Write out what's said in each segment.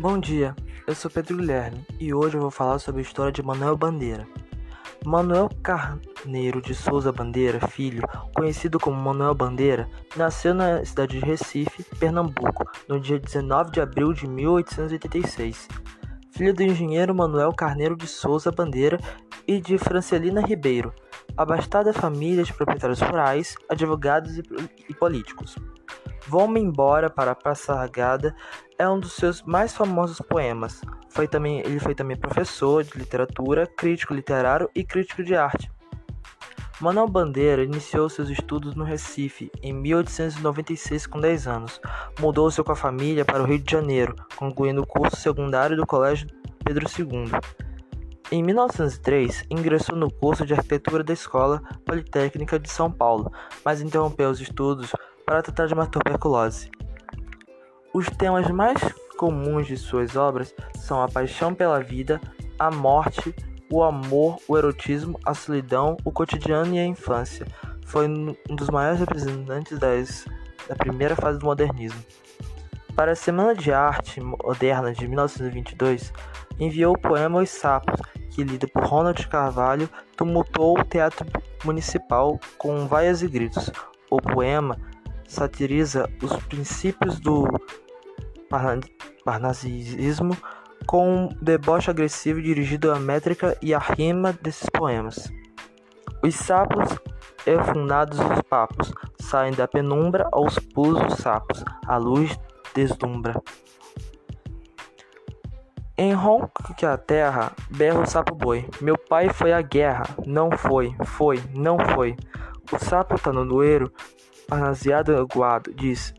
Bom dia, eu sou Pedro Guilherme e hoje eu vou falar sobre a história de Manuel Bandeira. Manuel Carneiro de Souza Bandeira, filho, conhecido como Manuel Bandeira, nasceu na cidade de Recife, Pernambuco, no dia 19 de abril de 1886. Filho do engenheiro Manuel Carneiro de Souza Bandeira e de Francelina Ribeiro, abastada família de proprietários rurais, advogados e políticos. Vou-me embora para a Passargada é um dos seus mais famosos poemas. Foi também, ele foi também professor de literatura, crítico literário e crítico de arte. Manuel Bandeira iniciou seus estudos no Recife em 1896 com 10 anos. Mudou-se com a família para o Rio de Janeiro, concluindo o curso secundário do Colégio Pedro II. Em 1903, ingressou no curso de arquitetura da Escola Politécnica de São Paulo, mas interrompeu os estudos para tratar de uma tuberculose. Os temas mais comuns de suas obras são a paixão pela vida, a morte, o amor, o erotismo, a solidão, o cotidiano e a infância. Foi um dos maiores representantes das, da primeira fase do modernismo. Para a Semana de Arte Moderna de 1922, enviou o poema Os Sapos, que, lido por Ronald Carvalho, tumultuou o Teatro Municipal com vaias e gritos. O poema satiriza os princípios do parnasismo com um deboche agressivo dirigido à métrica e à rima desses poemas. Os sapos efundados os papos saem da penumbra aos pulos os sapos, a luz deslumbra. Em ronco que a terra, berra o sapo boi. Meu pai foi à guerra, não foi, foi, não foi. O sapo tá no doeiro, Parnasiado aguado, diz: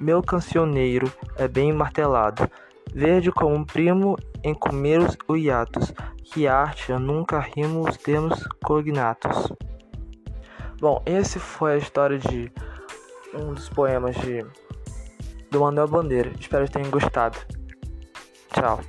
Meu cancioneiro é bem martelado, verde como um primo em comer os hiatos, que arte eu nunca rimo os termos cognatos. Bom, esse foi a história de um dos poemas de do Manuel Bandeira. Espero que tenham gostado. Tchau.